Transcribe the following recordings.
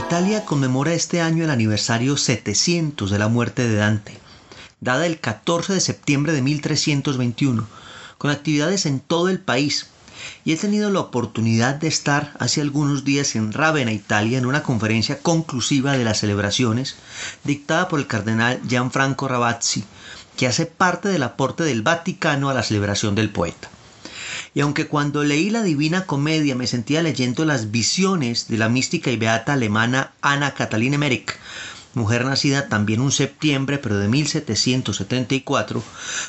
Italia conmemora este año el aniversario 700 de la muerte de Dante, dada el 14 de septiembre de 1321, con actividades en todo el país. Y he tenido la oportunidad de estar hace algunos días en Ravenna, Italia, en una conferencia conclusiva de las celebraciones dictada por el cardenal Gianfranco Ravazzi, que hace parte del aporte del Vaticano a la celebración del poeta. Y aunque cuando leí la Divina Comedia me sentía leyendo las visiones de la mística y beata alemana Anna Catalina Merck, mujer nacida también un septiembre pero de 1774,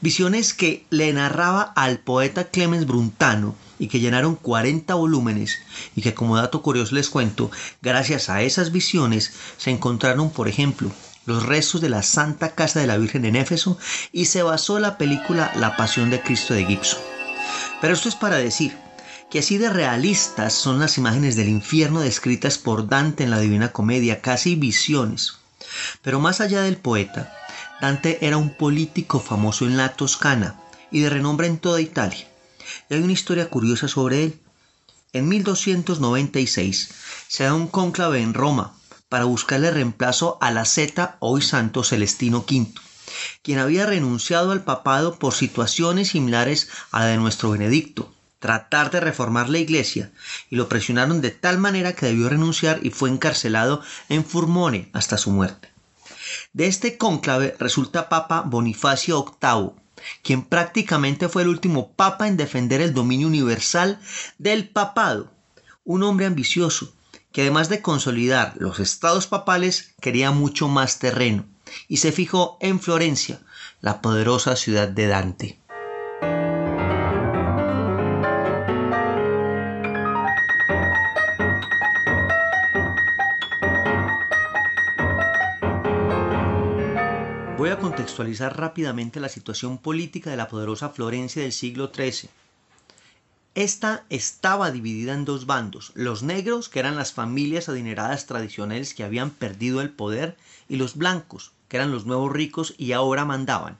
visiones que le narraba al poeta Clemens Bruntano y que llenaron 40 volúmenes y que como dato curioso les cuento, gracias a esas visiones se encontraron, por ejemplo, los restos de la Santa Casa de la Virgen en Éfeso y se basó la película La Pasión de Cristo de Gibson. Pero esto es para decir que así de realistas son las imágenes del infierno descritas por Dante en la Divina Comedia, casi visiones. Pero más allá del poeta, Dante era un político famoso en la Toscana y de renombre en toda Italia. Y hay una historia curiosa sobre él. En 1296 se da un cónclave en Roma para buscarle reemplazo a la zeta hoy santo Celestino V quien había renunciado al papado por situaciones similares a la de nuestro Benedicto, tratar de reformar la iglesia, y lo presionaron de tal manera que debió renunciar y fue encarcelado en Furmone hasta su muerte. De este cónclave resulta Papa Bonifacio VIII, quien prácticamente fue el último papa en defender el dominio universal del papado, un hombre ambicioso, que además de consolidar los estados papales quería mucho más terreno y se fijó en Florencia, la poderosa ciudad de Dante. Voy a contextualizar rápidamente la situación política de la poderosa Florencia del siglo XIII. Esta estaba dividida en dos bandos, los negros, que eran las familias adineradas tradicionales que habían perdido el poder, y los blancos, eran los nuevos ricos y ahora mandaban.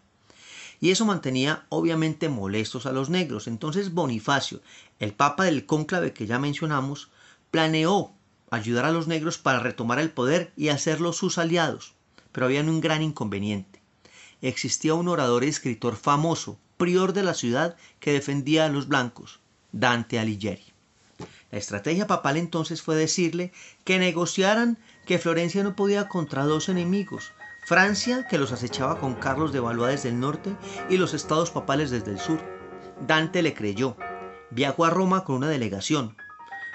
Y eso mantenía obviamente molestos a los negros. Entonces Bonifacio, el papa del cónclave que ya mencionamos, planeó ayudar a los negros para retomar el poder y hacerlos sus aliados. Pero había un gran inconveniente. Existía un orador y escritor famoso, prior de la ciudad, que defendía a los blancos, Dante Alighieri. La estrategia papal entonces fue decirle que negociaran que Florencia no podía contra dos enemigos, Francia, que los acechaba con Carlos de Valois desde el norte, y los estados papales desde el sur. Dante le creyó. Viajó a Roma con una delegación.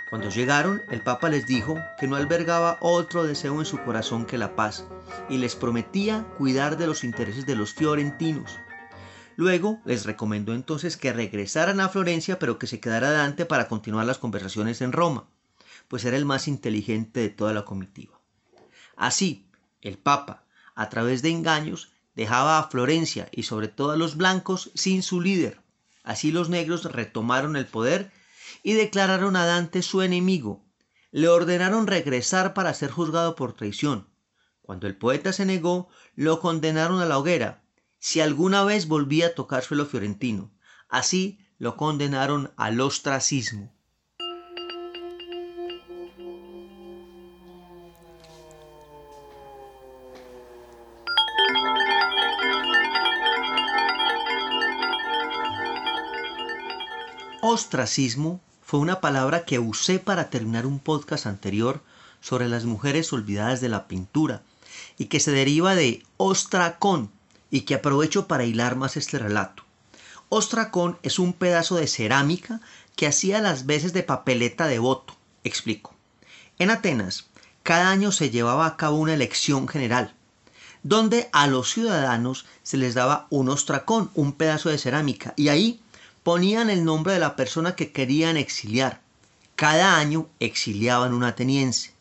Cuando llegaron, el Papa les dijo que no albergaba otro deseo en su corazón que la paz, y les prometía cuidar de los intereses de los fiorentinos. Luego les recomendó entonces que regresaran a Florencia, pero que se quedara Dante para continuar las conversaciones en Roma, pues era el más inteligente de toda la comitiva. Así, el Papa, a través de engaños, dejaba a Florencia y sobre todo a los blancos sin su líder. Así los negros retomaron el poder y declararon a Dante su enemigo. Le ordenaron regresar para ser juzgado por traición. Cuando el poeta se negó, lo condenaron a la hoguera, si alguna vez volvía a tocar suelo fiorentino. Así lo condenaron al ostracismo. Ostracismo fue una palabra que usé para terminar un podcast anterior sobre las mujeres olvidadas de la pintura y que se deriva de ostracón y que aprovecho para hilar más este relato. Ostracón es un pedazo de cerámica que hacía las veces de papeleta de voto. Explico. En Atenas, cada año se llevaba a cabo una elección general, donde a los ciudadanos se les daba un ostracón, un pedazo de cerámica, y ahí ponían el nombre de la persona que querían exiliar. Cada año exiliaban un ateniense.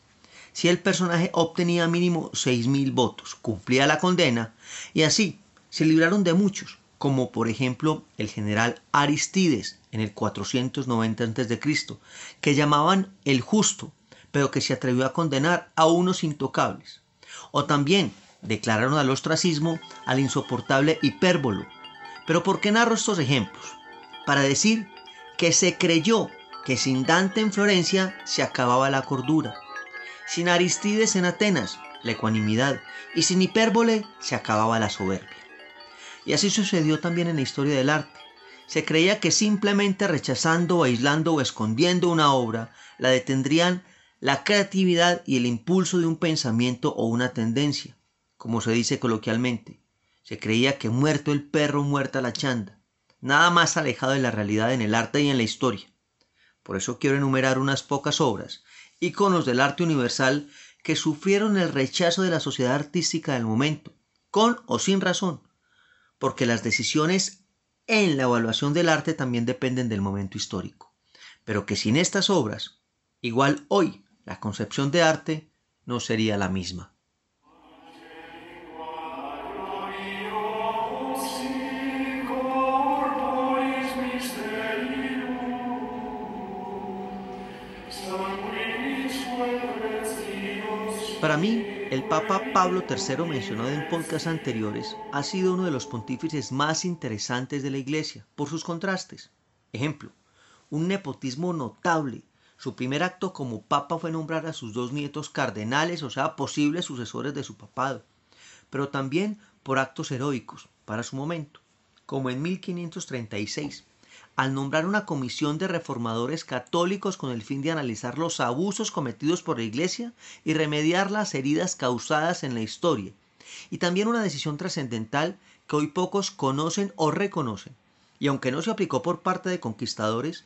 Si el personaje obtenía mínimo 6.000 votos, cumplía la condena y así se libraron de muchos, como por ejemplo el general Aristides en el 490 a.C., que llamaban el justo, pero que se atrevió a condenar a unos intocables. O también declararon al ostracismo al insoportable hipérbolo. Pero ¿por qué narro estos ejemplos? Para decir que se creyó que sin Dante en Florencia se acababa la cordura. Sin Aristides en Atenas, la ecuanimidad, y sin hipérbole se acababa la soberbia. Y así sucedió también en la historia del arte. Se creía que simplemente rechazando, aislando o escondiendo una obra, la detendrían la creatividad y el impulso de un pensamiento o una tendencia, como se dice coloquialmente. Se creía que muerto el perro, muerta la chanda. Nada más alejado de la realidad en el arte y en la historia. Por eso quiero enumerar unas pocas obras, íconos del arte universal, que sufrieron el rechazo de la sociedad artística del momento, con o sin razón, porque las decisiones en la evaluación del arte también dependen del momento histórico, pero que sin estas obras, igual hoy la concepción de arte no sería la misma. Para mí, el Papa Pablo III, mencionado en podcasts anteriores, ha sido uno de los pontífices más interesantes de la Iglesia, por sus contrastes. Ejemplo, un nepotismo notable. Su primer acto como papa fue nombrar a sus dos nietos cardenales, o sea, posibles sucesores de su papado, pero también por actos heroicos para su momento, como en 1536, al nombrar una comisión de reformadores católicos con el fin de analizar los abusos cometidos por la Iglesia y remediar las heridas causadas en la historia, y también una decisión trascendental que hoy pocos conocen o reconocen, y aunque no se aplicó por parte de conquistadores,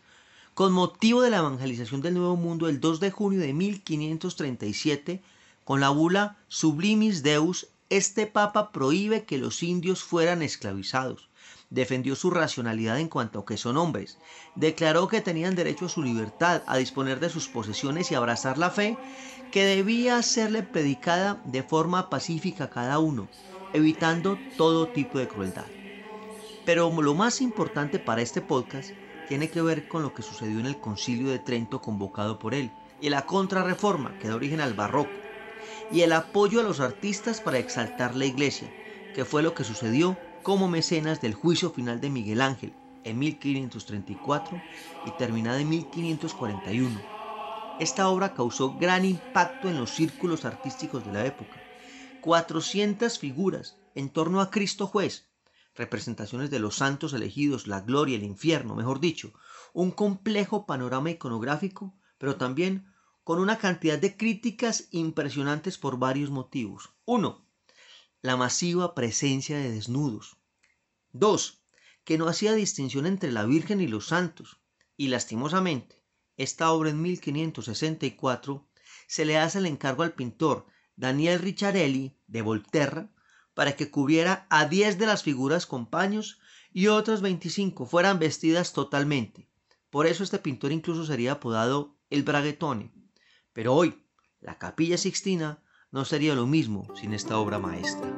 con motivo de la evangelización del Nuevo Mundo el 2 de junio de 1537, con la bula Sublimis Deus, este papa prohíbe que los indios fueran esclavizados defendió su racionalidad en cuanto a que son hombres, declaró que tenían derecho a su libertad, a disponer de sus posesiones y abrazar la fe, que debía serle predicada de forma pacífica a cada uno, evitando todo tipo de crueldad. Pero lo más importante para este podcast tiene que ver con lo que sucedió en el concilio de Trento convocado por él, y la contrarreforma que da origen al barroco, y el apoyo a los artistas para exaltar la iglesia, que fue lo que sucedió como mecenas del juicio final de Miguel Ángel en 1534 y terminada en 1541. Esta obra causó gran impacto en los círculos artísticos de la época. 400 figuras en torno a Cristo juez, representaciones de los santos elegidos, la gloria, el infierno, mejor dicho, un complejo panorama iconográfico, pero también con una cantidad de críticas impresionantes por varios motivos. Uno, la masiva presencia de desnudos. 2. Que no hacía distinción entre la Virgen y los santos. Y lastimosamente, esta obra en 1564 se le hace el encargo al pintor Daniel Ricciarelli de Volterra para que cubriera a 10 de las figuras con paños y otras 25 fueran vestidas totalmente. Por eso este pintor incluso sería apodado el Braguetone. Pero hoy, la capilla Sixtina no sería lo mismo sin esta obra maestra.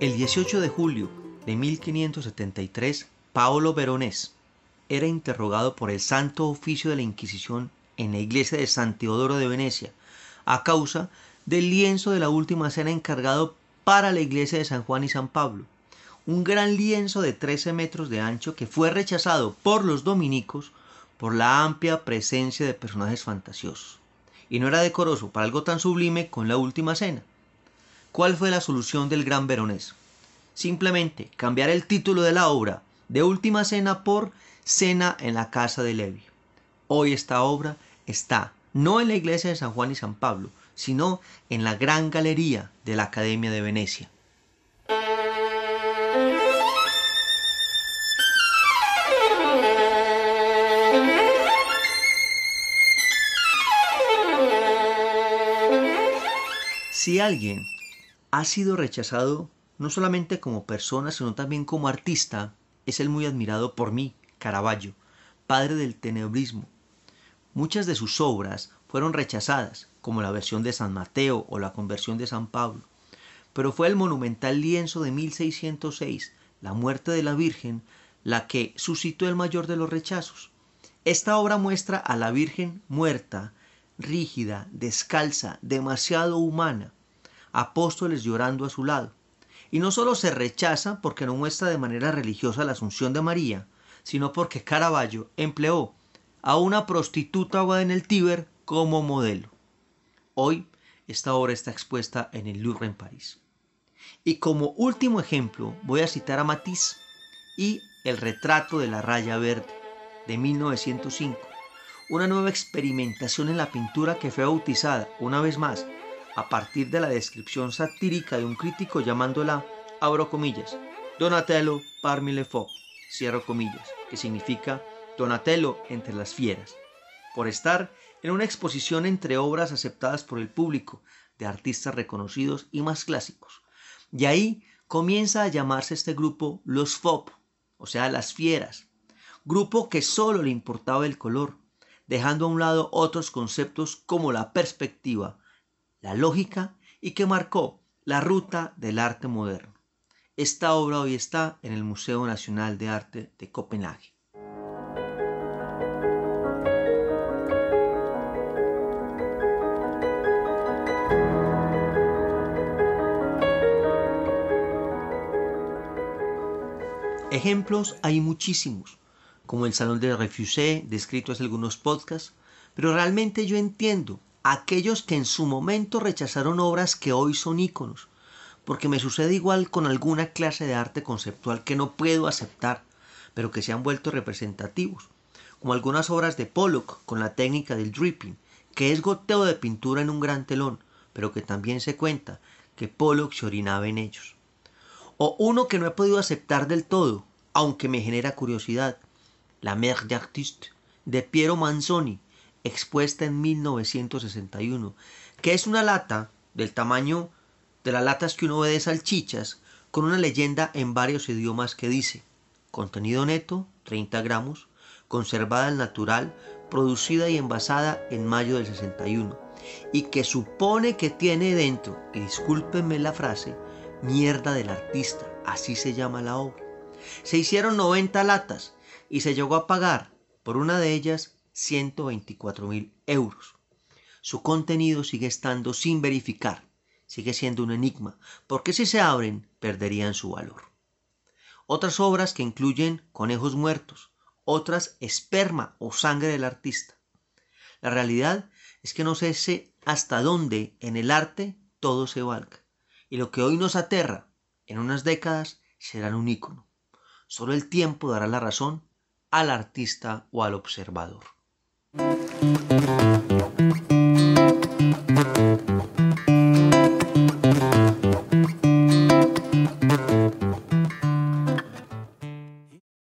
El 18 de julio de 1573, Paolo Veronés era interrogado por el Santo Oficio de la Inquisición en la iglesia de San Teodoro de Venecia a causa del lienzo de la última cena encargado para la iglesia de San Juan y San Pablo, un gran lienzo de 13 metros de ancho que fue rechazado por los dominicos por la amplia presencia de personajes fantasiosos. Y no era decoroso para algo tan sublime con la última cena. ¿Cuál fue la solución del gran veronés? Simplemente cambiar el título de la obra de Última Cena por Cena en la casa de Levi. Hoy esta obra está no en la iglesia de San Juan y San Pablo, sino en la gran galería de la Academia de Venecia. Si alguien ha sido rechazado no solamente como persona, sino también como artista, es el muy admirado por mí, Caravaggio, padre del tenebrismo. Muchas de sus obras fueron rechazadas, como la versión de San Mateo o la conversión de San Pablo, pero fue el monumental lienzo de 1606, La muerte de la Virgen, la que suscitó el mayor de los rechazos. Esta obra muestra a la Virgen muerta, rígida, descalza, demasiado humana, apóstoles llorando a su lado. Y no solo se rechaza porque no muestra de manera religiosa la asunción de María, sino porque Caravaggio empleó a una prostituta en el Tíber como modelo. Hoy esta obra está expuesta en el Louvre en París. Y como último ejemplo voy a citar a Matisse y El retrato de la raya verde de 1905, una nueva experimentación en la pintura que fue bautizada una vez más a partir de la descripción satírica de un crítico llamándola, abro comillas, Donatello parmi le faux, cierro comillas, que significa Donatello entre las fieras, por estar en una exposición entre obras aceptadas por el público de artistas reconocidos y más clásicos. Y ahí comienza a llamarse este grupo los FOP, o sea, las fieras, grupo que solo le importaba el color, dejando a un lado otros conceptos como la perspectiva, la lógica y que marcó la ruta del arte moderno. Esta obra hoy está en el Museo Nacional de Arte de Copenhague. Ejemplos hay muchísimos, como el Salón de Refusé, descrito en algunos podcasts, pero realmente yo entiendo aquellos que en su momento rechazaron obras que hoy son íconos, porque me sucede igual con alguna clase de arte conceptual que no puedo aceptar, pero que se han vuelto representativos, como algunas obras de Pollock con la técnica del dripping, que es goteo de pintura en un gran telón, pero que también se cuenta que Pollock se orinaba en ellos. O uno que no he podido aceptar del todo, aunque me genera curiosidad, La Mère d'Artiste, de Piero Manzoni, expuesta en 1961, que es una lata del tamaño de las latas que uno ve de salchichas, con una leyenda en varios idiomas que dice, contenido neto, 30 gramos, conservada al natural, producida y envasada en mayo del 61, y que supone que tiene dentro, y discúlpenme la frase, mierda del artista, así se llama la obra. Se hicieron 90 latas y se llegó a pagar por una de ellas 124 mil euros. Su contenido sigue estando sin verificar, sigue siendo un enigma, porque si se abren perderían su valor. Otras obras que incluyen conejos muertos, otras esperma o sangre del artista. La realidad es que no sé hasta dónde en el arte todo se valga, y lo que hoy nos aterra en unas décadas será un ícono. Solo el tiempo dará la razón al artista o al observador.